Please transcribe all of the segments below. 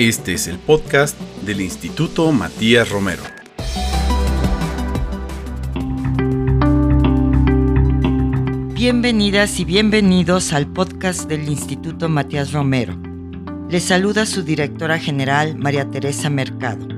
Este es el podcast del Instituto Matías Romero. Bienvenidas y bienvenidos al podcast del Instituto Matías Romero. Les saluda su directora general, María Teresa Mercado.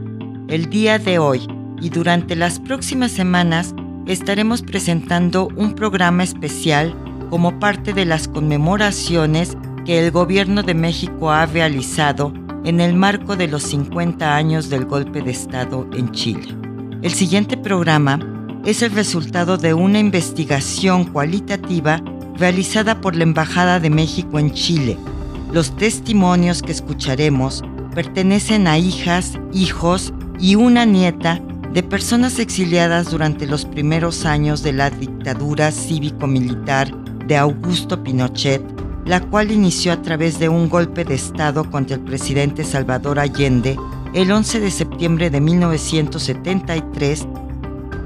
El día de hoy y durante las próximas semanas estaremos presentando un programa especial como parte de las conmemoraciones que el Gobierno de México ha realizado en el marco de los 50 años del golpe de Estado en Chile. El siguiente programa es el resultado de una investigación cualitativa realizada por la Embajada de México en Chile. Los testimonios que escucharemos pertenecen a hijas, hijos y una nieta de personas exiliadas durante los primeros años de la dictadura cívico-militar de Augusto Pinochet la cual inició a través de un golpe de Estado contra el presidente Salvador Allende el 11 de septiembre de 1973.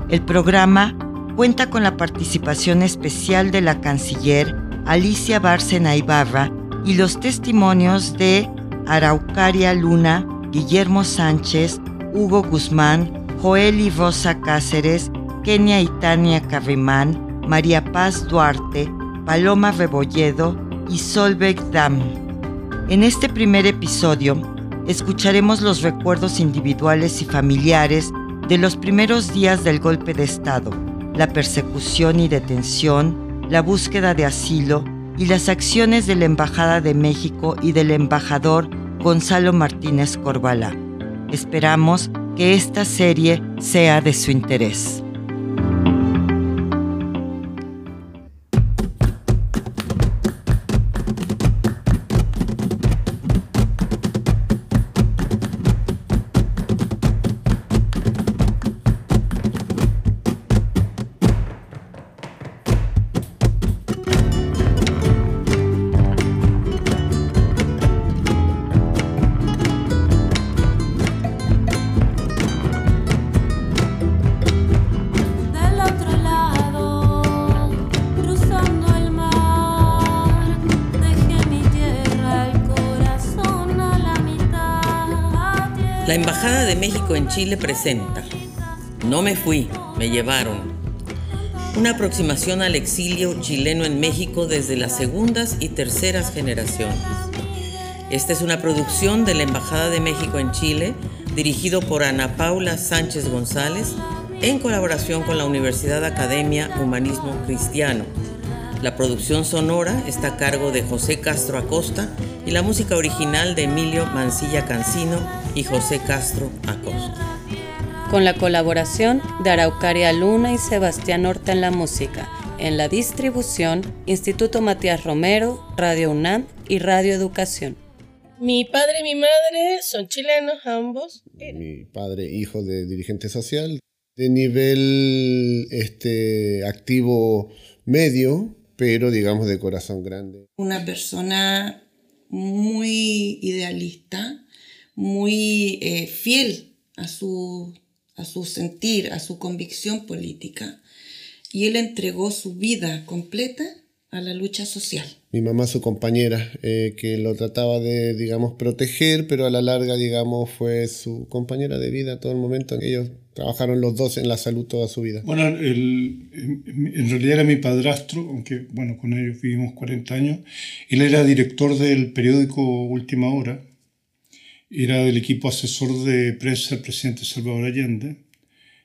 El programa cuenta con la participación especial de la canciller Alicia Bárcena Ibarra y los testimonios de Araucaria Luna, Guillermo Sánchez, Hugo Guzmán, Joel y Rosa Cáceres, Kenia y Tania María Paz Duarte, Paloma Rebolledo, y Solveig Dam. En este primer episodio escucharemos los recuerdos individuales y familiares de los primeros días del golpe de Estado, la persecución y detención, la búsqueda de asilo y las acciones de la Embajada de México y del embajador Gonzalo Martínez Corbalá. Esperamos que esta serie sea de su interés. Chile presenta No me fui, me llevaron. Una aproximación al exilio chileno en México desde las segundas y terceras generaciones. Esta es una producción de la Embajada de México en Chile, dirigido por Ana Paula Sánchez González, en colaboración con la Universidad Academia Humanismo Cristiano. La producción sonora está a cargo de José Castro Acosta y la música original de Emilio Mancilla Cancino y José Castro Acosta con la colaboración de Araucaria Luna y Sebastián Horta en la música, en la distribución Instituto Matías Romero, Radio UNAM y Radio Educación. Mi padre y mi madre son chilenos ambos. Mi padre, hijo de dirigente social, de nivel este, activo medio, pero digamos de corazón grande. Una persona muy idealista, muy eh, fiel a su a su sentir, a su convicción política. Y él entregó su vida completa a la lucha social. Mi mamá, su compañera, eh, que lo trataba de, digamos, proteger, pero a la larga, digamos, fue su compañera de vida todo el momento en que ellos trabajaron los dos en la salud toda su vida. Bueno, en realidad era mi padrastro, aunque, bueno, con ellos vivimos 40 años. Él era director del periódico Última Hora, era del equipo asesor de prensa del presidente Salvador Allende.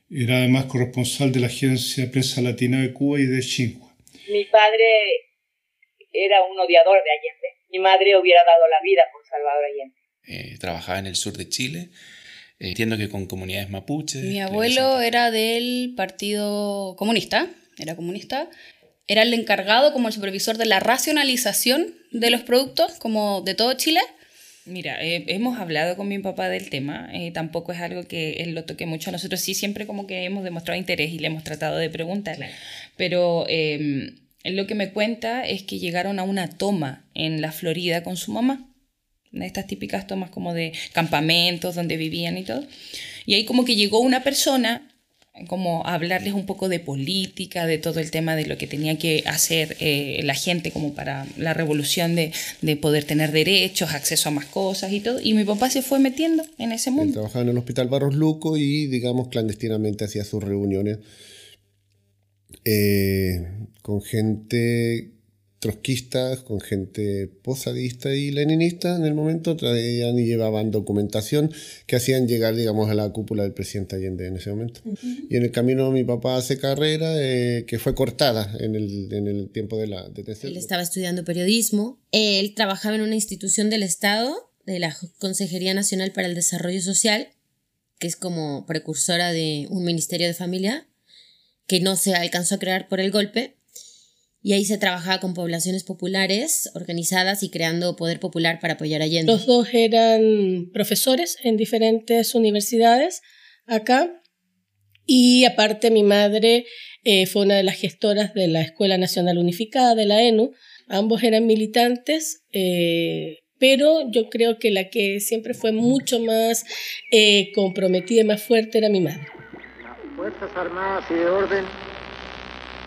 Era además corresponsal de la agencia Prensa Latina de Cuba y de Xinhua. Mi padre era un odiador de Allende. Mi madre hubiera dado la vida por Salvador Allende. Eh, trabajaba en el sur de Chile. Eh, entiendo que con comunidades mapuches. Mi abuelo era del Partido Comunista, era comunista. Era el encargado como el supervisor de la racionalización de los productos, como de todo Chile Mira, eh, hemos hablado con mi papá del tema, eh, tampoco es algo que él lo toque mucho a nosotros, sí siempre como que hemos demostrado interés y le hemos tratado de preguntar, pero eh, lo que me cuenta es que llegaron a una toma en la Florida con su mamá, estas típicas tomas como de campamentos donde vivían y todo, y ahí como que llegó una persona como hablarles un poco de política, de todo el tema de lo que tenía que hacer eh, la gente como para la revolución de, de, poder tener derechos, acceso a más cosas y todo. Y mi papá se fue metiendo en ese mundo. Él trabajaba en el Hospital Barros Luco y, digamos, clandestinamente hacía sus reuniones eh, con gente trotskistas, con gente posadista y leninista en el momento, traían y llevaban documentación que hacían llegar, digamos, a la cúpula del presidente Allende en ese momento. Y en el camino mi papá hace carrera eh, que fue cortada en el, en el tiempo de la detención. Él estaba estudiando periodismo, él trabajaba en una institución del Estado, de la Consejería Nacional para el Desarrollo Social, que es como precursora de un Ministerio de Familia, que no se alcanzó a crear por el golpe, y ahí se trabajaba con poblaciones populares organizadas y creando poder popular para apoyar a Allende. Los dos eran profesores en diferentes universidades acá y aparte mi madre eh, fue una de las gestoras de la Escuela Nacional Unificada de la ENU. Ambos eran militantes, eh, pero yo creo que la que siempre fue mucho más eh, comprometida y más fuerte era mi madre. Fuerzas Armadas y de Orden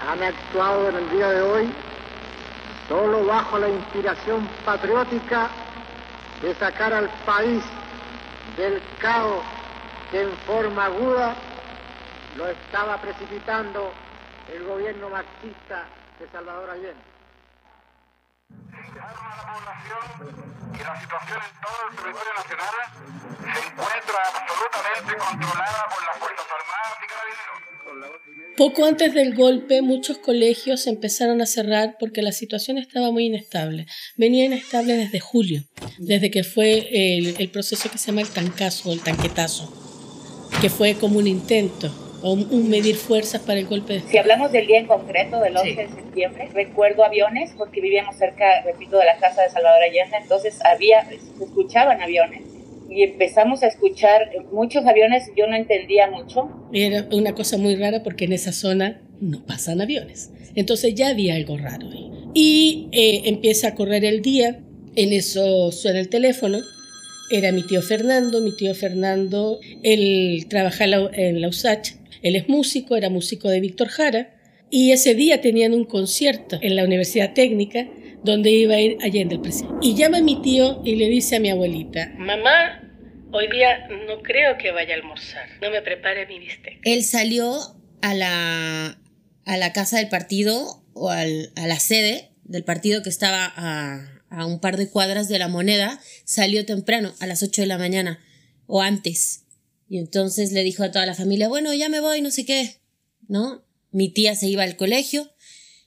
han actuado en el día de hoy solo bajo la inspiración patriótica de sacar al país del caos que en forma aguda lo estaba precipitando el gobierno marxista de Salvador Allende. Poco antes del golpe, muchos colegios empezaron a cerrar porque la situación estaba muy inestable. Venía inestable desde julio, desde que fue el, proceso que se llama el tancazo, el tanquetazo, que fue como un intento o un, medir fuerzas para el golpe. Si hablamos del día en concreto, del 11 de septiembre, recuerdo aviones porque vivíamos cerca, repito, de la casa de Salvador Allende, entonces había, se escuchaban aviones y empezamos a escuchar muchos aviones, yo no entendía mucho. Era una cosa muy rara porque en esa zona no pasan aviones. Entonces ya había algo raro ahí. Y eh, empieza a correr el día, en eso suena el teléfono. Era mi tío Fernando, mi tío Fernando, él trabaja en la USACH, él es músico, era músico de Víctor Jara, y ese día tenían un concierto en la Universidad Técnica donde iba a ir Allende el presidente. Y llama a mi tío y le dice a mi abuelita, mamá, hoy día no creo que vaya a almorzar, no me prepare mi bistec. Él salió a la, a la casa del partido o al, a la sede del partido que estaba a, a un par de cuadras de la moneda, salió temprano, a las 8 de la mañana o antes. Y entonces le dijo a toda la familia, bueno, ya me voy, no sé qué, ¿no? Mi tía se iba al colegio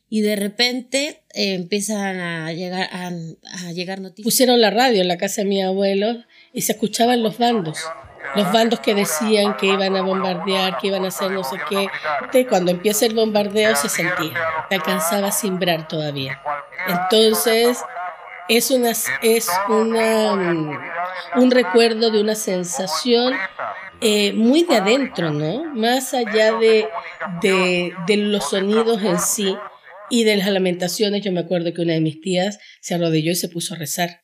y de repente eh, empiezan a llegar, a, llegar noticias. Pusieron la radio en la casa de mi abuelo y se escuchaban los bandos. Los bandos que decían que iban a bombardear, que iban a hacer no sé qué. cuando empieza el bombardeo se sentía, se alcanzaba a simbrar todavía. Entonces, es, una, es una, mm, un recuerdo de una sensación eh, muy de adentro, ¿no? Más allá de, de, los sonidos en sí, y de las lamentaciones, yo me acuerdo que una de mis tías se arrodilló y se puso a rezar.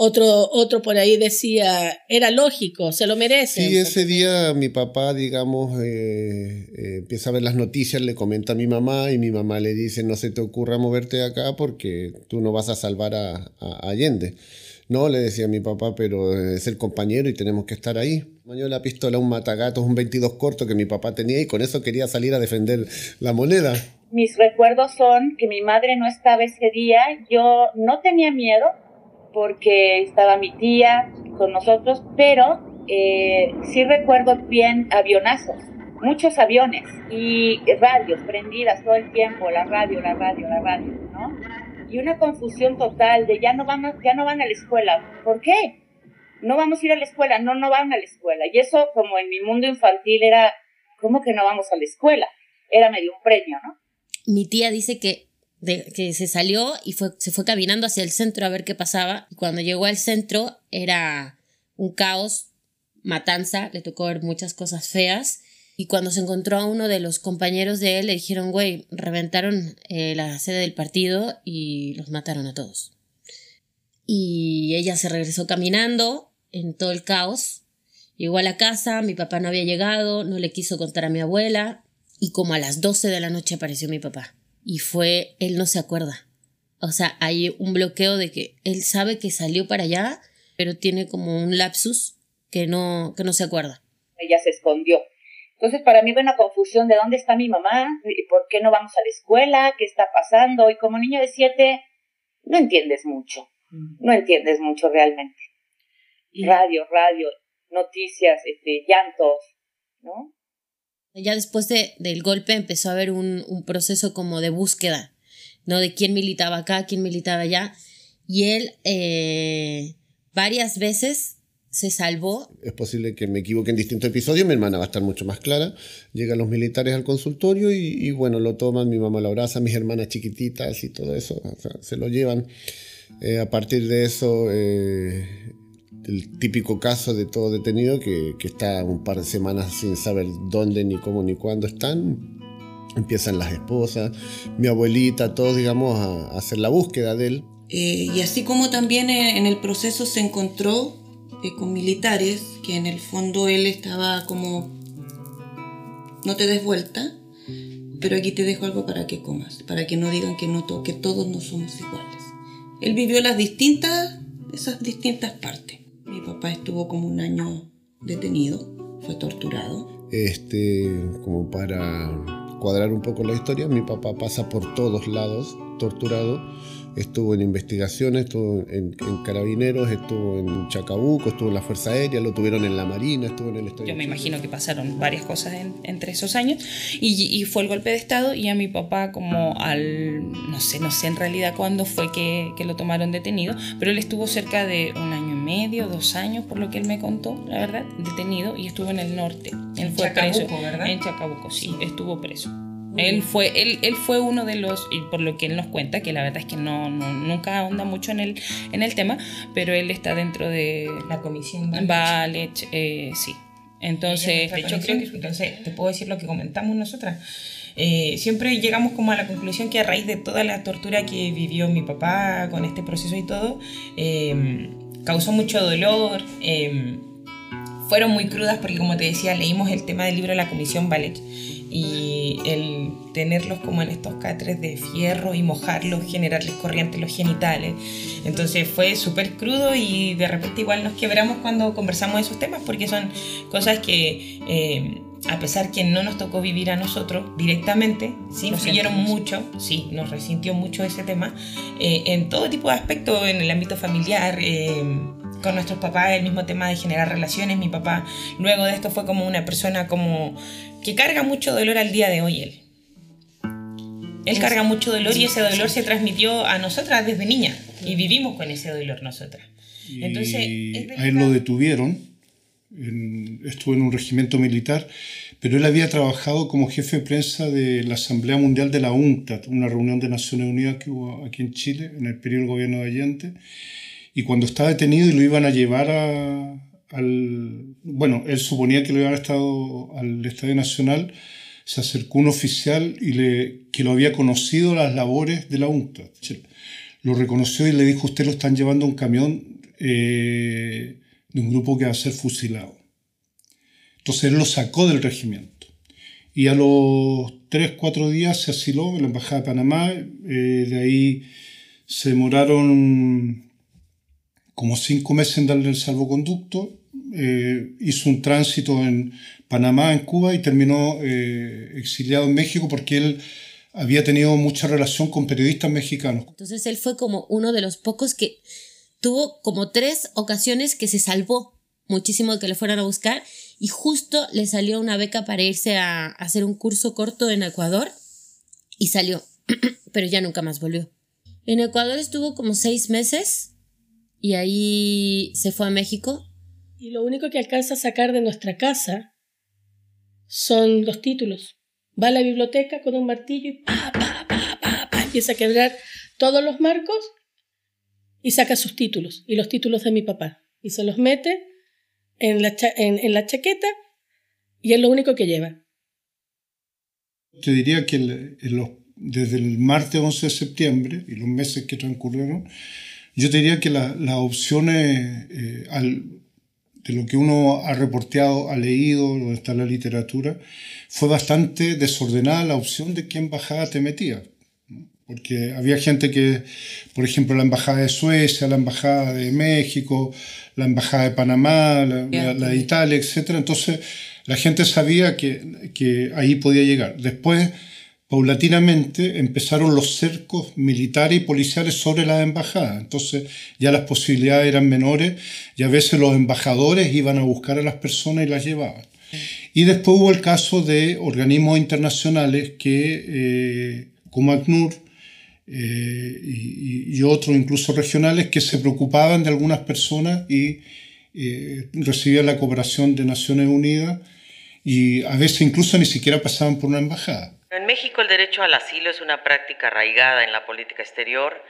Otro, otro por ahí decía, era lógico, se lo merece. Sí, ese día mi papá, digamos, eh, eh, empieza a ver las noticias, le comenta a mi mamá y mi mamá le dice, no se te ocurra moverte de acá porque tú no vas a salvar a, a Allende. No, le decía a mi papá, pero es el compañero y tenemos que estar ahí. Mañó la pistola, un matagato, un 22 corto que mi papá tenía y con eso quería salir a defender la moneda mis recuerdos son que mi madre no estaba ese día, yo no tenía miedo porque estaba mi tía con nosotros, pero eh, sí recuerdo bien avionazos, muchos aviones y radios prendidas todo el tiempo, la radio, la radio, la radio, ¿no? Y una confusión total de ya no van a, ya no van a la escuela. ¿Por qué? No vamos a ir a la escuela, no, no van a la escuela. Y eso como en mi mundo infantil era, ¿cómo que no vamos a la escuela? Era medio un premio, ¿no? mi tía dice que, que se salió y fue, se fue caminando hacia el centro a ver qué pasaba. Y cuando llegó al centro era un caos, matanza, le tocó ver muchas cosas feas. Y cuando se encontró a uno de los compañeros de él, le dijeron, güey, reventaron eh, la sede del partido y los mataron a todos. Y ella se regresó caminando en todo el caos Llegó a la casa, mi papá no había llegado, no le quiso contar a mi abuela y como a las 12 de la noche apareció mi papá. Y fue, él no se acuerda. O sea, hay un bloqueo de que él sabe que salió para allá, pero tiene como un lapsus que no, que no se acuerda. Ella se escondió. Entonces para mí fue una confusión de dónde está mi mamá, y por qué no vamos a la escuela, qué está pasando. Y como niño de siete, no entiendes mucho, no entiendes mucho realmente. Radio, radio, noticias, este, llantos, ¿no? Ya después de, del golpe empezó a haber un, un, proceso como de búsqueda, ¿no? De quién militaba acá, quién militaba allá. Y él eh, varias veces se salvó. Es posible que me equivoque en distintos episodios, mi hermana va a estar mucho más clara. Llegan los militares al consultorio y, y bueno, lo toman, mi mamá lo abraza, mis hermanas chiquititas y todo eso, o sea, se lo llevan. Eh, a partir de eso, eh, el típico caso de todo detenido que, que, está un par de semanas sin saber dónde, ni cómo, ni cuándo están. Empiezan las esposas, mi abuelita, todos, digamos, a, a hacer la búsqueda de él. Eh, y así como también en el proceso se encontró eh, con militares, que en el fondo él estaba como, no te des vuelta, pero aquí te dejo algo para que comas, para que no digan que, no to que todos no somos iguales. Él vivió las distintas, esas distintas partes. Mi papá estuvo como un año detenido, fue torturado. Este, como para cuadrar un poco la historia, mi papá pasa por todos lados torturado estuvo en investigaciones, estuvo en, en, Carabineros, estuvo en Chacabuco, estuvo en la Fuerza Aérea, lo tuvieron en la Marina, estuvo en el Estadio. Yo me imagino que pasaron varias cosas en, entre esos años y, y, fue el golpe de Estado y a mi papá como al, no sé, no sé en realidad cuándo fue que, que lo tomaron detenido, pero él estuvo cerca de un año y medio, dos años, por lo que él me contó, la verdad, detenido y estuvo en el norte. Él fue Chacabuco, preso. ¿verdad? En Chacabuco, sí, estuvo preso. Él fue, él, él fue uno de los, y por lo que él nos cuenta, que la verdad es que no, no nunca ahonda mucho en el, en el tema, pero él está dentro de la comisión Ballet, eh, sí. Entonces, de hecho, creo que entonces, te puedo decir lo que comentamos nosotras. Eh, siempre llegamos como a la conclusión que a raíz de toda la tortura que vivió mi papá con este proceso y todo, eh, causó mucho dolor. fueron muy crudas porque, como te decía, leímos el tema del libro de la Comisión Ballet y el tenerlos como en estos catres de fierro y mojarlos, generarles corriente en los genitales. Entonces fue súper crudo y de repente igual nos quebramos cuando conversamos de esos temas porque son cosas que eh, a pesar que no nos tocó vivir a nosotros directamente, sí nos siguieron mucho, sí, nos resintió mucho ese tema eh, en todo tipo de aspectos, en el ámbito familiar. Eh, con nuestros papás el mismo tema de generar relaciones. Mi papá luego de esto fue como una persona como que carga mucho dolor al día de hoy él. Él carga mucho dolor y ese dolor se transmitió a nosotras desde niña y vivimos con ese dolor nosotras. Entonces, a él lo detuvieron, en, estuvo en un regimiento militar, pero él había trabajado como jefe de prensa de la Asamblea Mundial de la UNCTAD, una reunión de Naciones Unidas que hubo aquí en Chile en el periodo del gobierno de Allende. Y cuando estaba detenido y lo iban a llevar a, Bueno, él suponía que lo a estado al Estadio Nacional, se acercó un oficial y le, que lo había conocido las labores de la UNCTAD. Lo reconoció y le dijo, usted lo están llevando a un camión eh, de un grupo que va a ser fusilado. Entonces él lo sacó del regimiento. Y a los tres, cuatro días se asiló en la Embajada de Panamá. Eh, de ahí se demoraron como cinco meses en darle el salvoconducto, eh, hizo un tránsito en Panamá, en Cuba y terminó eh, exiliado en México porque él había tenido mucha relación con periodistas mexicanos. Entonces él fue como uno de los pocos que tuvo como tres ocasiones que se salvó muchísimo de que le fueran a buscar y justo le salió una beca para irse a, a hacer un curso corto en Ecuador y salió, pero ya nunca más volvió. En Ecuador estuvo como seis meses y ahí se fue a México. Y lo único que alcanza a sacar de nuestra casa son los títulos. Va a la biblioteca con un martillo y pa, pa, pa, pa, empieza a quebrar todos los marcos y saca sus títulos y los títulos de mi papá. Y se los mete en la, en, en la chaqueta y es lo único que lleva. Te diría que desde el martes 11 de septiembre y los meses que transcurrieron, yo te diría que las la opciones, eh, al, de lo que uno ha reporteado, ha leído, donde está la literatura, fue bastante desordenada la opción de qué embajada te metía. Porque había gente que, por ejemplo, la embajada de Suecia, la embajada de México, la embajada de Panamá, la, la de Italia, etc. Entonces, la gente sabía que, que ahí podía llegar. Después, paulatinamente empezaron los cercos militares y policiales sobre las embajadas. Entonces ya las posibilidades eran menores y a veces los embajadores iban a buscar a las personas y las llevaban. Y después hubo el caso de organismos internacionales que, eh, como ACNUR eh, y, otros incluso regionales, que se preocupaban de algunas personas y eh, recibían la cooperación de Naciones Unidas y a veces incluso ni siquiera pasaban por una embajada. En México el derecho al asilo es una práctica arraigada en la política exterior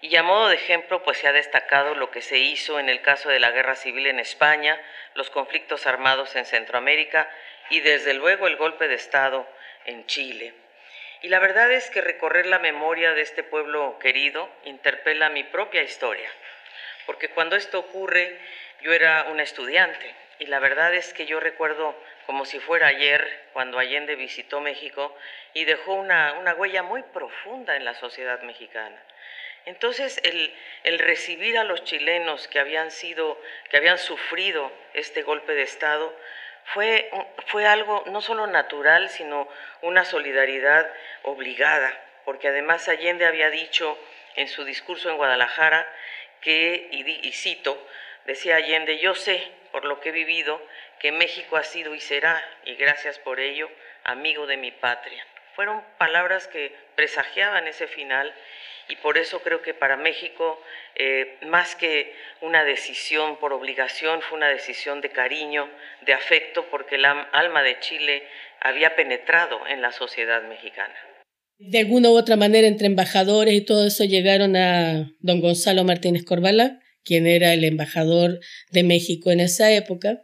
y a modo de ejemplo pues se ha destacado lo que se hizo en el caso de la guerra civil en España, los conflictos armados en Centroamérica y desde luego el golpe de Estado en Chile. Y la verdad es que recorrer la memoria de este pueblo querido interpela mi propia historia, porque cuando esto ocurre yo era una estudiante y la verdad es que yo recuerdo como si fuera ayer, cuando Allende visitó México y dejó una, huella muy profunda en la sociedad mexicana. Entonces, el, el, recibir a los chilenos que habían sido, que habían sufrido este golpe de Estado, fue, fue algo no solo natural, sino una solidaridad obligada, porque además Allende había dicho en su discurso en Guadalajara que, y cito, decía Allende, yo sé, por lo que he vivido, que México ha sido y será, y gracias por ello, amigo de mi patria. Fueron palabras que presagiaban ese final y por eso creo que para México, eh, más que una decisión por obligación, fue una decisión de cariño, de afecto, porque el alma de Chile había penetrado en la sociedad mexicana. De alguna u otra manera, entre embajadores y todo eso, llegaron a don Gonzalo Martínez Corvala, quien era el embajador de México en esa época,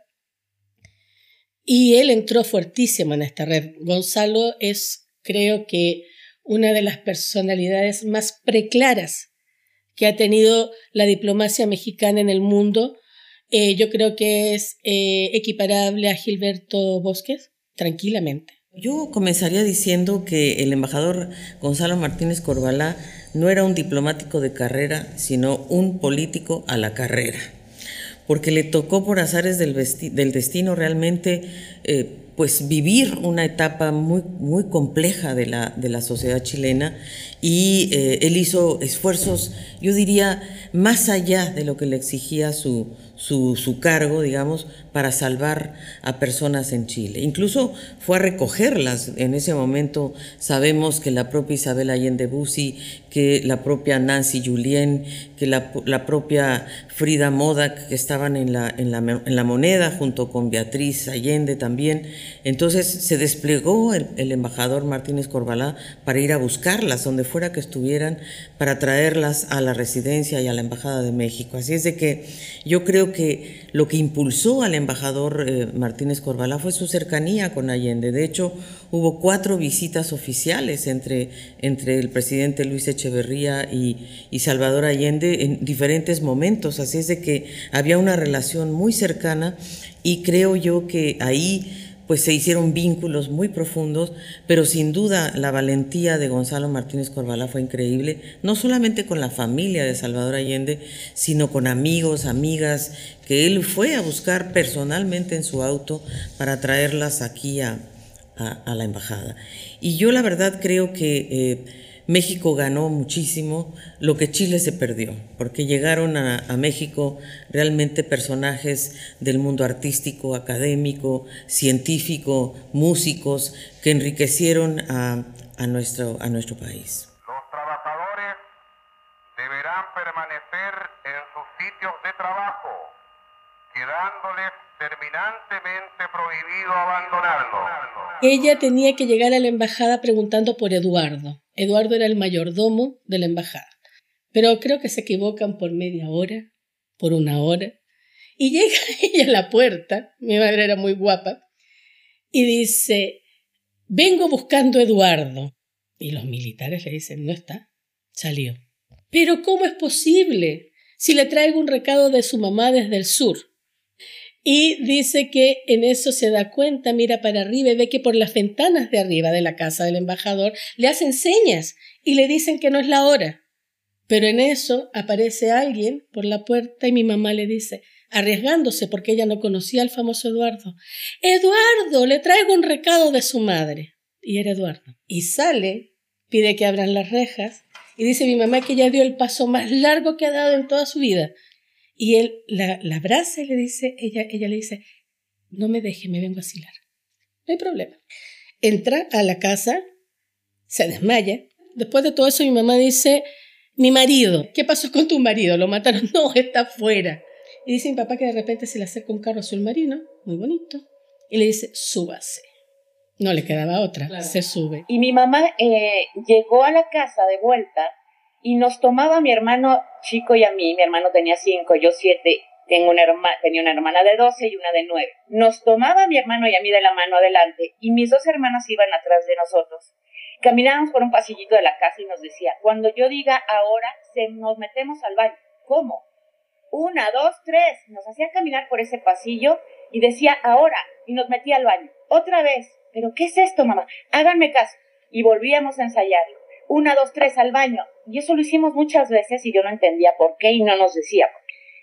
y él entró fuertísimo en esta red. Gonzalo es, creo que, una de las personalidades más preclaras que ha tenido la diplomacia mexicana en el mundo. Eh, yo creo que es eh, equiparable a Gilberto Bosques, tranquilamente. Yo comenzaría diciendo que el embajador Gonzalo Martínez Corbalá no era un diplomático de carrera, sino un político a la carrera. Porque le tocó por azares del, destino realmente eh, pues vivir una etapa muy, muy compleja de la, de la sociedad chilena. Y eh, él hizo esfuerzos, yo diría, más allá de lo que le exigía su, su, su, cargo, digamos, para salvar a personas en Chile. Incluso fue a recogerlas. En ese momento sabemos que la propia Isabel Allende Bussi, que la propia Nancy Julien, que la, la propia Frida Modak, que estaban en la, en, la, en la, moneda, junto con Beatriz Allende también. Entonces se desplegó el, el embajador Martínez Corbalá para ir a buscarlas, donde fuera que estuvieran, para traerlas a la residencia y a la Embajada de México. Así es de que yo creo que lo que impulsó al embajador eh, Martínez Corbalá fue su cercanía con Allende. De hecho, hubo cuatro visitas oficiales entre, entre el presidente Luis Echeverría y, y Salvador Allende en diferentes momentos. Así es de que había una relación muy cercana y creo yo que ahí pues se hicieron vínculos muy profundos, pero sin duda la valentía de Gonzalo Martínez Corbalá fue increíble, no solamente con la familia de Salvador Allende, sino con amigos, amigas, que él fue a buscar personalmente en su auto para traerlas aquí a, la embajada. Y yo la verdad creo que... Eh, México ganó muchísimo lo que Chile se perdió, porque llegaron a, México realmente personajes del mundo artístico, académico, científico, músicos, que enriquecieron a, nuestro, a nuestro país. Los trabajadores deberán permanecer en sus sitios de trabajo, quedándoles terminantemente prohibido abandonarlo. Ella tenía que llegar a la embajada preguntando por Eduardo. Eduardo era el mayordomo de la embajada. Pero creo que se equivocan por media hora, por una hora. Y llega ella a la puerta, mi madre era muy guapa, y dice, vengo buscando Eduardo. Y los militares le dicen, no está, salió. Pero ¿cómo es posible si le traigo un recado de su mamá desde el sur? Y dice que en eso se da cuenta, mira para arriba y ve que por las ventanas de arriba de la casa del embajador le hacen señas y le dicen que no es la hora. Pero en eso aparece alguien por la puerta y mi mamá le dice, arriesgándose porque ella no conocía al famoso Eduardo, Eduardo, le traigo un recado de su madre. Y era Eduardo. Y sale, pide que abran las rejas y dice mi mamá que ella dio el paso más largo que ha dado en toda su vida y él la, la abraza y le dice, ella, ella le dice, no me deje, me vengo a asilar. No hay problema. Entra a la casa, se desmaya. Después de todo eso, mi mamá dice, mi marido, ¿qué pasó con tu marido? ¿Lo mataron? No, está afuera. Y dice mi papá que de repente se le acerca un carro azul marino, muy bonito, y le dice, súbase. No le quedaba otra, se sube. Y mi mamá eh, llegó a la casa de vuelta y nos tomaba mi hermano chico y a mí, mi hermano tenía cinco, yo siete, tengo una hermana, tenía una hermana de doce y una de nueve. Nos tomaba mi hermano y a mí de la mano adelante y mis dos hermanas iban atrás de nosotros. Caminábamos por un pasillito de la casa y nos decía, cuando yo diga ahora, se nos metemos al baño. ¿Cómo? Una, dos, tres. Nos hacía caminar por ese pasillo y decía ahora y nos metía al baño. Otra vez. ¿Pero qué es esto, mamá? Háganme caso. Y volvíamos a ensayarlo una, dos, tres al baño. Y eso lo hicimos muchas veces y yo no entendía por qué y no nos decía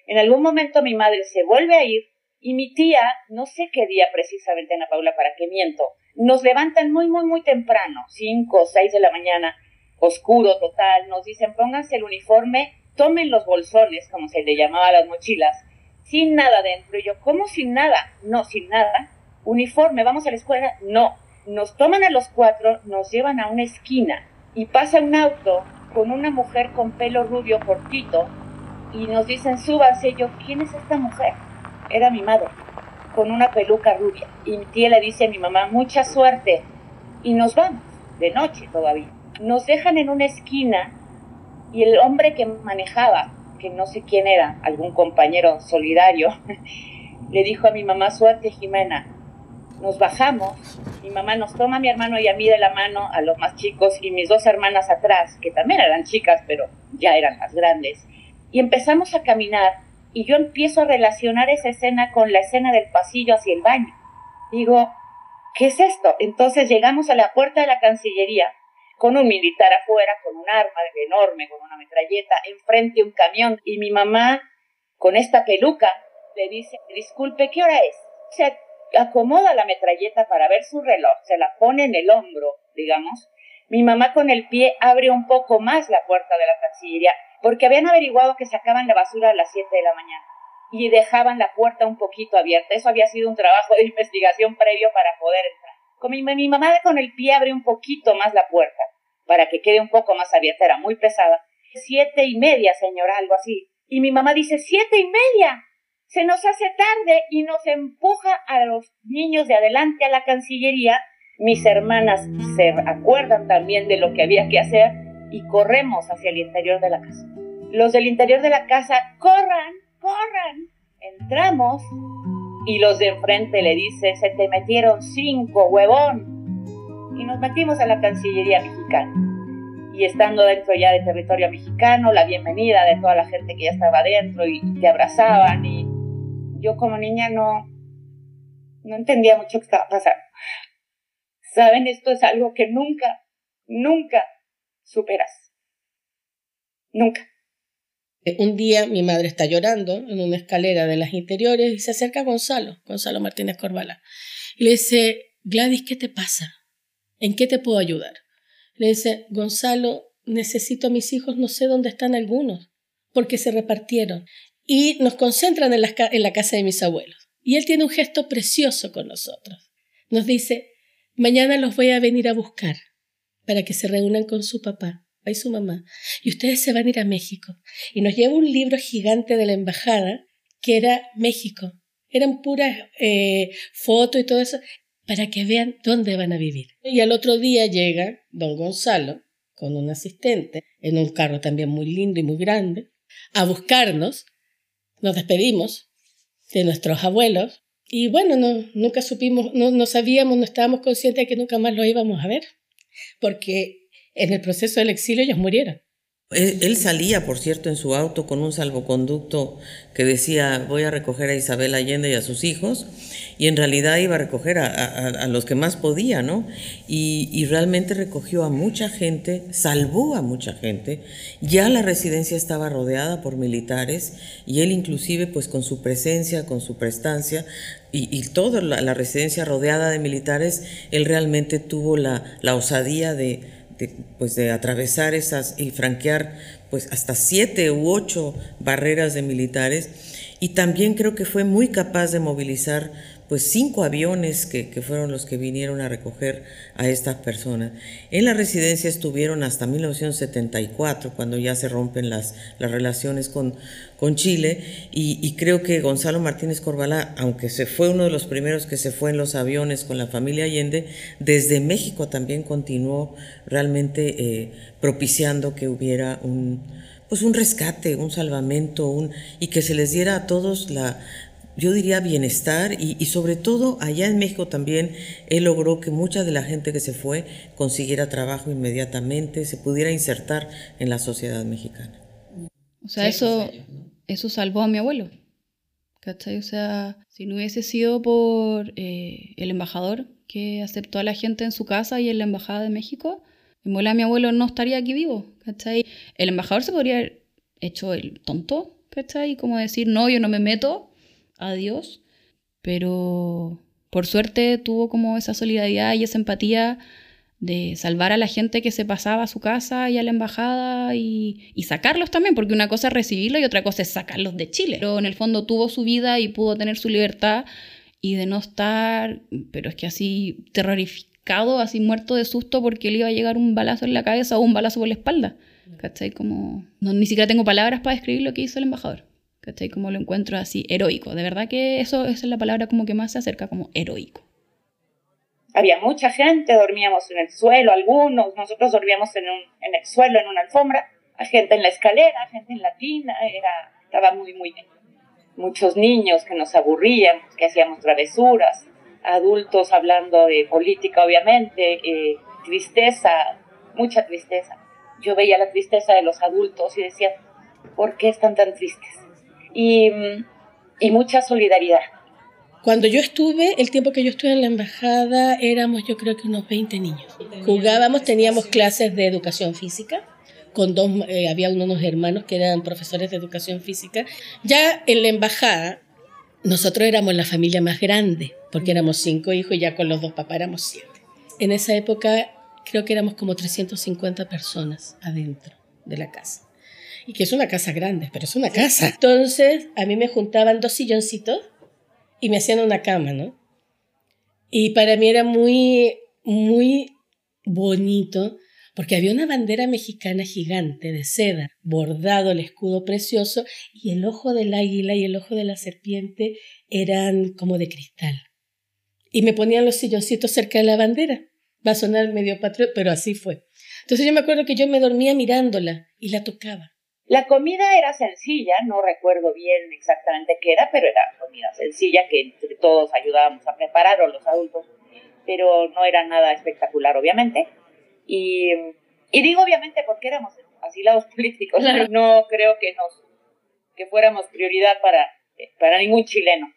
En algún momento mi madre se vuelve a ir y mi tía, no sé qué día precisamente, Ana Paula, para qué miento, nos levantan muy, muy, muy temprano, cinco seis de la mañana, oscuro total, nos dicen pónganse el uniforme, tomen los bolsones, como se le llamaba a las mochilas, sin nada dentro. Y yo, ¿cómo sin nada? No, sin nada. Uniforme, vamos a la escuela. No. Nos toman a los cuatro, nos llevan a una esquina y pasa un auto con una mujer con pelo rubio cortito y nos dicen súbanse. Yo, ¿quién es esta mujer? Era mi madre, con una peluca rubia. Y mi tía le dice a mi mamá, mucha suerte. Y nos vamos, de noche todavía. Nos dejan en una esquina y el hombre que manejaba, que no sé quién era, algún compañero solidario, le dijo a mi mamá, suerte Jimena, nos bajamos, mi mamá nos toma a mi hermano y a mí de la mano, a los más chicos, y mis dos hermanas atrás, que también eran chicas, pero ya eran más grandes, y empezamos a caminar, y yo empiezo a relacionar esa escena con la escena del pasillo hacia el baño. Digo, ¿qué es esto? Entonces llegamos a la puerta de la Cancillería, con un militar afuera, con un arma enorme, con una metralleta, enfrente un camión, y mi mamá, con esta peluca, le dice, disculpe, ¿qué hora es? Acomoda la metralleta para ver su reloj, se la pone en el hombro, digamos. Mi mamá con el pie abre un poco más la puerta de la Cancillería, porque habían averiguado que sacaban la basura a las 7 de la mañana y dejaban la puerta un poquito abierta. Eso había sido un trabajo de investigación previo para poder entrar. Con mi, mi mamá con el pie abre un poquito más la puerta para que quede un poco más abierta, era muy pesada. Siete y media, señora, algo así. Y mi mamá dice, siete y media se nos hace tarde y nos empuja a los niños de adelante a la Cancillería. Mis hermanas se acuerdan también de lo que había que hacer y corremos hacia el interior de la casa. Los del interior de la casa, corran, corran. Entramos y los de enfrente le dice, se te metieron cinco, huevón. Y nos metimos a la Cancillería mexicana. Y estando dentro ya del territorio mexicano, la bienvenida de toda la gente que ya estaba dentro y te abrazaban y yo como niña no, no entendía mucho qué estaba pasando. Saben, esto es algo que nunca, nunca superas. Nunca. Eh, un día mi madre está llorando en una escalera de las interiores y se acerca Gonzalo, Gonzalo Martínez Corbala. Y le dice, Gladys, ¿qué te pasa? ¿En qué te puedo ayudar? Le dice, Gonzalo, necesito a mis hijos, no sé dónde están algunos, porque se repartieron y nos concentran en la, casa de mis abuelos. Y él tiene un gesto precioso con nosotros. Nos dice, mañana los voy a venir a buscar para que se reúnan con su papá y su mamá. Y ustedes se van a ir a México. Y nos lleva un libro gigante de la embajada que era México. Eran puras eh, fotos y todo eso para que vean dónde van a vivir. Y al otro día llega don Gonzalo con un asistente en un carro también muy lindo y muy grande a buscarnos nos despedimos de nuestros abuelos y bueno, no, nunca supimos, no, no sabíamos, no estábamos conscientes de que nunca más los íbamos a ver, porque en el proceso del exilio ellos murieron. Él salía, por cierto, en su auto con un salvoconducto que decía voy a recoger a Isabel Allende y a sus hijos, y en realidad iba a recoger a, los que más podía, ¿no? Y, realmente recogió a mucha gente, salvó a mucha gente. Ya la residencia estaba rodeada por militares y él inclusive, pues con su presencia, con su prestancia, y, y toda la, residencia rodeada de militares, él realmente tuvo la osadía de de, pues de atravesar esas y franquear pues hasta siete u ocho barreras de militares. Y también creo que fue muy capaz de movilizar pues cinco aviones que, que, fueron los que vinieron a recoger a estas personas. En la residencia estuvieron hasta 1974, cuando ya se rompen las, las relaciones con, con Chile, y, creo que Gonzalo Martínez Corbalá, aunque se fue uno de los primeros que se fue en los aviones con la familia Allende, desde México también continuó realmente eh, propiciando que hubiera un pues un rescate, un salvamento, un, y que se les diera a todos la, yo diría bienestar y, sobre todo allá en México también él logró que mucha de la gente que se fue consiguiera trabajo inmediatamente, se pudiera insertar en la sociedad mexicana. O sea, eso, eso salvó a mi abuelo. ¿Cachai? O sea, si no hubiese sido por eh, el embajador que aceptó a la gente en su casa y en la embajada de México, mi abuelo no estaría aquí vivo. ¿Cachai? El embajador se podría haber hecho el tonto, ¿cachai? Y como decir, no, yo no me meto a Dios, pero por suerte tuvo como esa solidaridad y esa empatía de salvar a la gente que se pasaba a su casa y a la embajada y, sacarlos también, porque una cosa es recibirlos y otra cosa es sacarlos de Chile. Pero en el fondo tuvo su vida y pudo tener su libertad y de no estar, pero es que así terrorificado, así muerto de susto porque le iba a llegar un balazo en la cabeza o un balazo por la espalda. ¿Cachai? Como, no, ni siquiera tengo palabras para describir lo que hizo el embajador. ¿Cachai? Como lo encuentro así, heroico. De verdad que eso, esa es la palabra como que más se acerca, como heroico. Había mucha gente, dormíamos en el suelo, algunos, nosotros dormíamos en, un, en el suelo, en una alfombra, gente en la escalera, gente en la tina, era, estaba muy, muy bien. Muchos niños que nos aburrían, que hacíamos travesuras, adultos hablando de política, obviamente, eh, tristeza, mucha tristeza. Yo veía la tristeza de los adultos y decía, ¿por qué están tan tristes? Y, y mucha solidaridad. Cuando yo estuve, el tiempo que yo estuve en la embajada, éramos yo creo que unos 20 niños. Jugábamos, teníamos clases de educación física, con dos, eh, había unos hermanos que eran profesores de educación física. Ya en la embajada, nosotros éramos la familia más grande, porque éramos cinco hijos y ya con los dos papás éramos siete. En esa época creo que éramos como 350 personas adentro de la casa y que es una casa grande, pero es una casa. Entonces, a mí me juntaban dos silloncitos y me hacían una cama, ¿no? Y para mí era muy, muy bonito porque había una bandera mexicana gigante de seda, bordado el escudo precioso y el ojo del águila y el ojo de la serpiente eran como de cristal. Y me ponían los silloncitos cerca de la bandera. Va a sonar medio patriota, pero así fue. Entonces yo me acuerdo que yo me dormía mirándola y la tocaba. La comida era sencilla, no recuerdo bien exactamente qué era, pero era comida sencilla que entre todos ayudábamos a preparar, o los adultos, pero no era nada espectacular, obviamente. Y, digo obviamente porque éramos asilados políticos, no creo que nos que fuéramos prioridad para, para ningún chileno.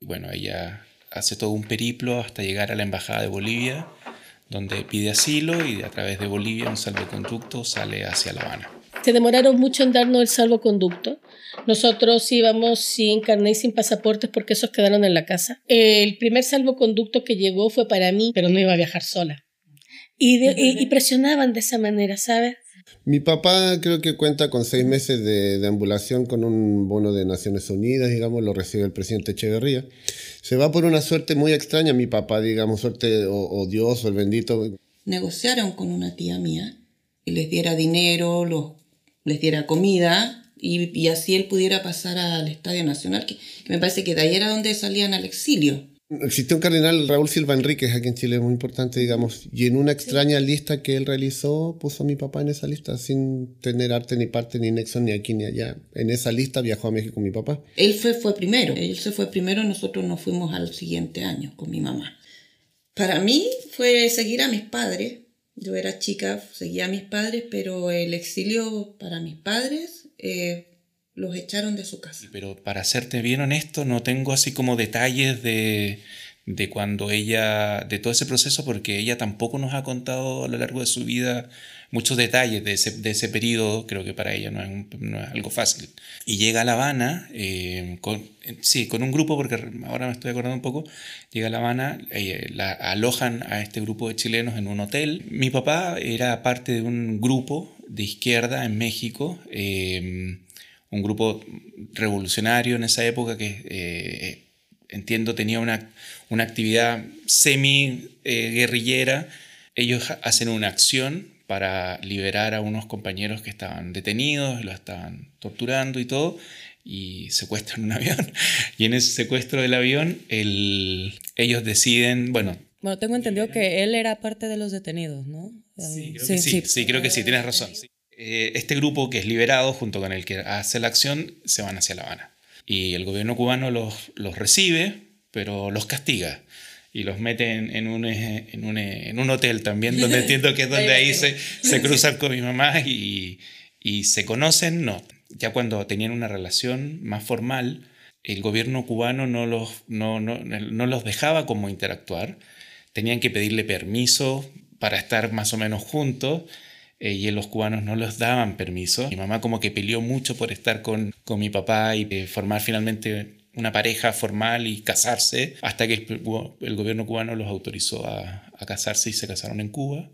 Bueno, ella hace todo un periplo hasta llegar a la Embajada de Bolivia, donde pide asilo y a través de Bolivia un salvoconducto sale hacia La Habana. Se demoraron mucho en darnos el salvoconducto. Nosotros íbamos sin carnet y sin pasaportes porque esos quedaron en la casa. El primer salvoconducto que llegó fue para mí, pero no iba a viajar sola. Y, y, presionaban de esa manera, ¿sabes? Mi papá creo que cuenta con seis meses de, ambulación con un bono de Naciones Unidas, digamos, lo recibe el presidente Echeverría. Se va por una suerte muy extraña, mi papá, digamos, suerte o, o Dios o el bendito. Negociaron con una tía mía y les diera dinero, los les diera comida y, y, así él pudiera pasar al Estadio Nacional, que, me parece que de ahí era donde salían al exilio. Existió un cardenal, Raúl Silva Enríquez, aquí en Chile, muy importante, digamos, y en una extraña lista que él realizó, puso a mi papá en esa lista, sin tener arte ni parte, ni nexo, ni aquí ni allá. En esa lista viajó a México mi papá. Él fue, fue primero, él se fue primero, nosotros nos fuimos al siguiente año con mi mamá. Para mí fue seguir a mis padres, Yo era chica, seguía a mis padres, pero el exilio para mis padres eh, los echaron de su casa. Pero para serte bien honesto, no tengo así como detalles de, de cuando ella, de todo ese proceso, porque ella tampoco nos ha contado a lo largo de su vida muchos detalles de ese, de ese periodo, creo que para ella no es, no es algo fácil. Y llega a La Habana, eh, con, sí, con un grupo, porque ahora me estoy acordando un poco, llega a La Habana, eh, la, alojan a este grupo de chilenos en un hotel. Mi papá era parte de un grupo de izquierda en México, eh, un grupo revolucionario en esa época que entiendo tenía una, una actividad semi-guerrillera. Ellos hacen una acción para liberar a unos compañeros que estaban detenidos, lo estaban torturando y todo, y secuestran un avión. Y en ese secuestro del avión, el, ellos deciden, bueno... Bueno, tengo entendido que él era parte de los detenidos, ¿no? Sí, creo que sí, sí, creo que sí, tienes razón. Eh, este grupo que es liberado, junto con el que hace la acción, se van hacia La Habana. Y el gobierno cubano los, los recibe, pero los castiga y los meten en un, eh, en un, eh, en un hotel también, donde entiendo que es donde ahí se, se cruzan con mi mamá y, y se conocen. No, ya cuando tenían una relación más formal, el gobierno cubano no los, no, no, no los dejaba como interactuar, tenían que pedirle permiso para estar más o menos juntos eh, y los cubanos no les daban permiso. Mi mamá como que peleó mucho por estar con, con mi papá y formar finalmente una pareja formal y casarse, hasta que el, gobierno cubano los autorizó a, casarse y se casaron en Cuba.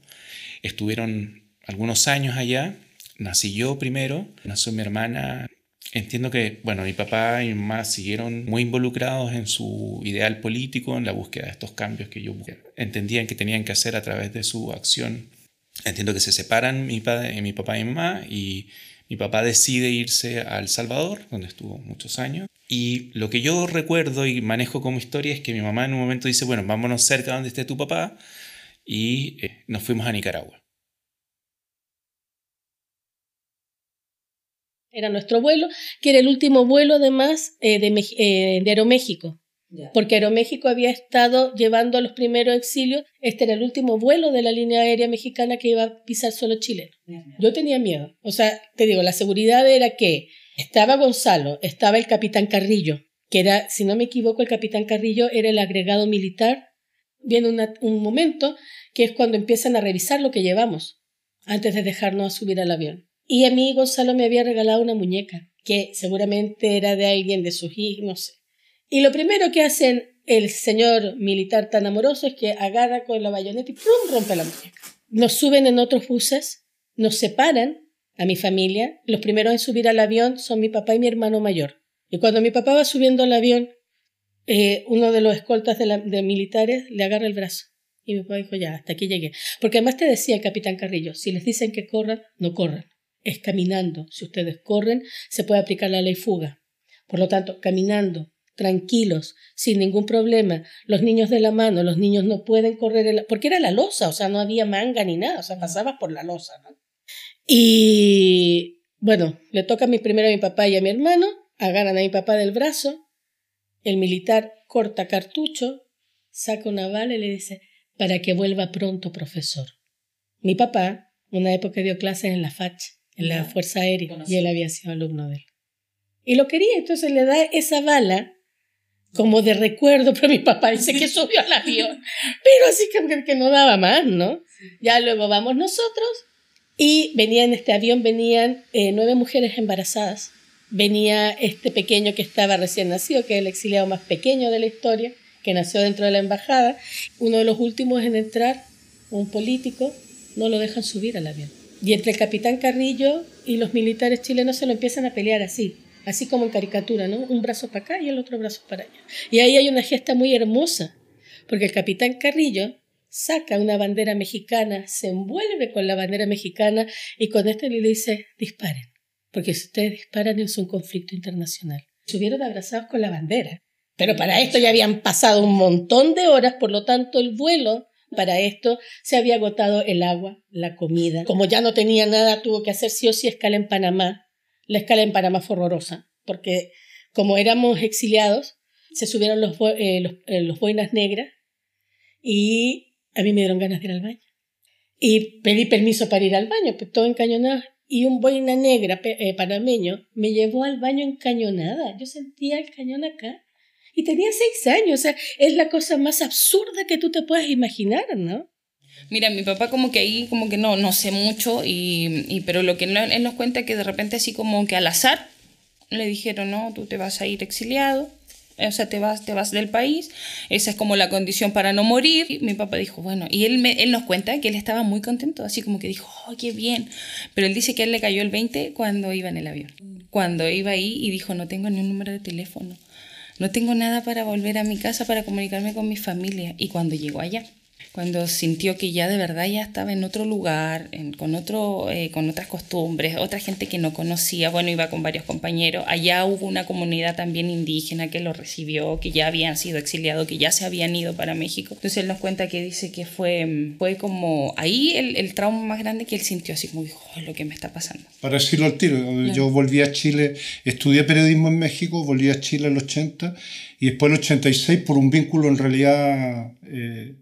Estuvieron algunos años allá, nací yo primero, nació mi hermana. Entiendo que, bueno, mi papá y mi mamá siguieron muy involucrados en su ideal político, en la búsqueda de estos cambios que yo entendían que tenían que hacer a través de su acción. Entiendo que se separan mi, padre, mi papá y mi mamá y mi papá decide irse a El Salvador, donde estuvo muchos años. Y lo que yo recuerdo y manejo como historia es que mi mamá en un momento dice, bueno, vámonos cerca donde esté tu papá y eh, nos fuimos a Nicaragua. Era nuestro vuelo, que era el último vuelo además eh, de, eh, de Aeroméxico porque Aeroméxico había estado llevando a los primeros exilios. Este era el último vuelo de la línea aérea mexicana que iba a pisar solo chileno. Yo tenía miedo. O sea, te digo, la seguridad era que estaba Gonzalo, estaba el capitán Carrillo, que era, si no me equivoco, el capitán Carrillo era el agregado militar. Viene un momento que es cuando empiezan a revisar lo que llevamos antes de dejarnos a subir al avión. Y a mí Gonzalo me había regalado una muñeca, que seguramente era de alguien de sus hijos, no sé. Y lo primero que hacen el señor militar tan amoroso es que agarra con la bayoneta y ¡pum! rompe la muñeca. Nos suben en otros buses, nos separan a mi familia. Los primeros en subir al avión son mi papá y mi hermano mayor. Y cuando mi papá va subiendo al avión, eh, uno de los escoltas de, de, militares le agarra el brazo. Y mi papá dijo, ya, hasta aquí llegué. Porque además te decía el capitán Carrillo, si les dicen que corran, no corran. Es caminando. Si ustedes corren, se puede aplicar la ley fuga. Por lo tanto, caminando, tranquilos, sin ningún problema. Los niños de la mano, los niños no pueden correr, porque era la losa, o sea, no había manga ni nada, o sea, pasabas por la losa. ¿no? Y bueno, le toca a mi primero a mi papá y a mi hermano, agarran a mi papá del brazo, el militar corta cartucho, saca una bala y le dice, para que vuelva pronto, profesor. Mi papá, una época dio clases en la FACH, en la Fuerza Aérea, y él había sido alumno de él. Y lo quería, entonces le da esa bala como de recuerdo, pero mi papá dice que subió al avión, pero así que, que no daba más, ¿no? Ya luego vamos nosotros y venía en este avión, venían eh, nueve mujeres embarazadas, venía este pequeño que estaba recién nacido, que es el exiliado más pequeño de la historia, que nació dentro de la embajada, uno de los últimos en entrar, un político, no lo dejan subir al avión. Y entre el capitán Carrillo y los militares chilenos se lo empiezan a pelear así así como en caricatura, ¿no? Un brazo para acá y el otro brazo para allá. Y ahí hay una gesta muy hermosa, porque el capitán Carrillo saca una bandera mexicana, se envuelve con la bandera mexicana y con esto le dice, disparen, porque si ustedes disparan es un conflicto internacional. Estuvieron abrazados con la bandera, pero para esto ya habían pasado un montón de horas, por lo tanto el vuelo para esto se había agotado el agua, la comida. Como ya no tenía nada, tuvo que hacer sí o sí escala en Panamá la escala en Panamá fue horrorosa, porque como éramos exiliados, se subieron los, eh, los, eh, boinas negras y a mí me dieron ganas de ir al baño. Y pedí permiso para ir al baño, pues todo encañonado. Y un boina negra eh, panameño me llevó al baño encañonada. Yo sentía el cañón acá. Y tenía seis años. O sea, es la cosa más absurda que tú te puedas imaginar, ¿no? Mira, mi papá como que ahí como que no, no sé mucho, y, pero lo que él nos cuenta es que de repente así como que al azar le dijeron, no, tú te vas a ir exiliado, o sea, te vas, te vas del país, esa es como la condición para no morir. Y mi papá dijo, bueno, y él, él nos cuenta que él estaba muy contento, así como que dijo, oh, qué bien. Pero él dice que él le cayó el 20 cuando iba en el avión, cuando iba ahí y dijo, no tengo ni un número de teléfono, no tengo nada para volver a mi casa, para comunicarme con mi familia. Y cuando llegó allá, cuando sintió que ya de verdad ya estaba en otro lugar, con, otro, eh, con otras costumbres, otra gente que no conocía, bueno, iba con varios compañeros, allá hubo una comunidad también indígena que lo recibió, que ya habían sido exiliados, que ya se habían ido para México. Entonces él nos cuenta que dice que fue, fue como ahí el, el trauma más grande que él sintió, así como dijo, oh, lo que me está pasando. Para decirlo al tiro, yo volví a Chile, estudié periodismo en México, volví a Chile en el 80 y después en el 86 por un vínculo en realidad... Eh,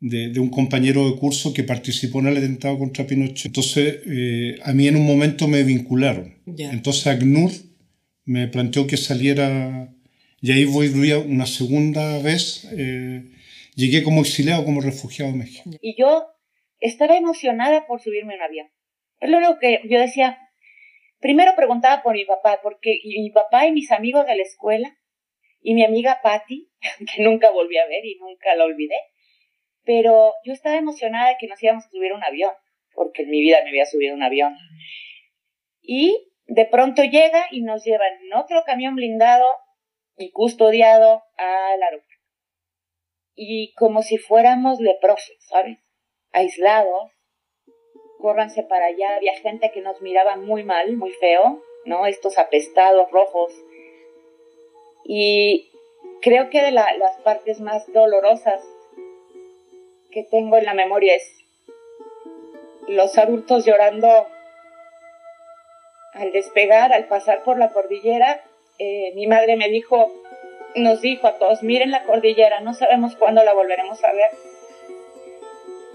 de, un compañero de curso que participó en el atentado contra Pinochet. Entonces, eh, a mí en un momento me vincularon. Entonces, ACNUR me planteó que saliera, y ahí voy una segunda vez. Eh, llegué como exiliado, como refugiado a México. Y yo estaba emocionada por subirme a un avión. Es lo único que yo decía. Primero preguntaba por mi papá, porque mi papá y mis amigos de la escuela, y mi amiga Patty, que nunca volví a ver y nunca la olvidé, pero yo estaba emocionada de que nos íbamos a subir un avión, porque en mi vida me había subido un avión. Y de pronto llega y nos llevan en otro camión blindado y custodiado al aeropuerto. Y como si fuéramos leprosos, ¿sabes? Aislados, córranse para allá, había gente que nos miraba muy mal, muy feo, ¿no? Estos apestados rojos. Y creo que de las partes más dolorosas que tengo en la memoria es los adultos llorando al despegar, al pasar por la cordillera. Eh, mi madre me dijo, nos dijo a todos, miren la cordillera, no sabemos cuándo la volveremos a ver.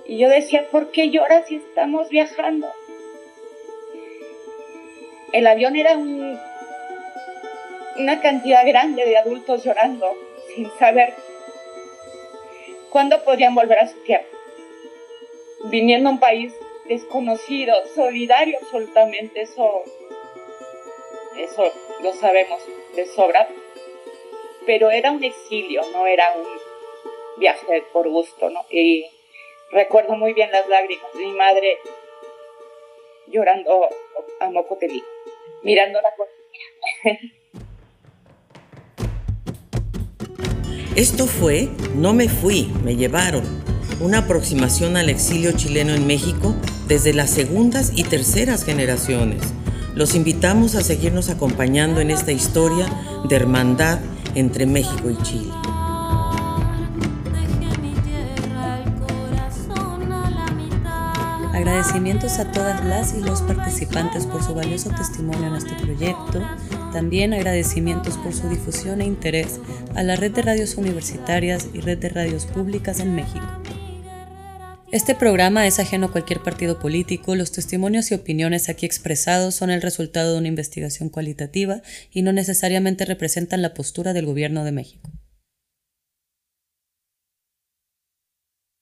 Y yo decía, ¿por qué lloras si estamos viajando? El avión era un, una cantidad grande de adultos llorando sin saber ¿Cuándo podrían volver a su tierra? Viniendo a un país desconocido, solidario absolutamente, eso, eso lo sabemos de sobra, pero era un exilio, no era un viaje por gusto, ¿no? Y recuerdo muy bien las lágrimas de mi madre llorando a Mocotelí, mirando la cordillera. Esto fue No me fui, me llevaron, una aproximación al exilio chileno en México desde las segundas y terceras generaciones. Los invitamos a seguirnos acompañando en esta historia de hermandad entre México y Chile. Agradecimientos a todas las y los participantes por su valioso testimonio en este proyecto también agradecimientos por su difusión e interés a la red de radios universitarias y red de radios públicas en México. Este programa es ajeno a cualquier partido político, los testimonios y opiniones aquí expresados son el resultado de una investigación cualitativa y no necesariamente representan la postura del Gobierno de México.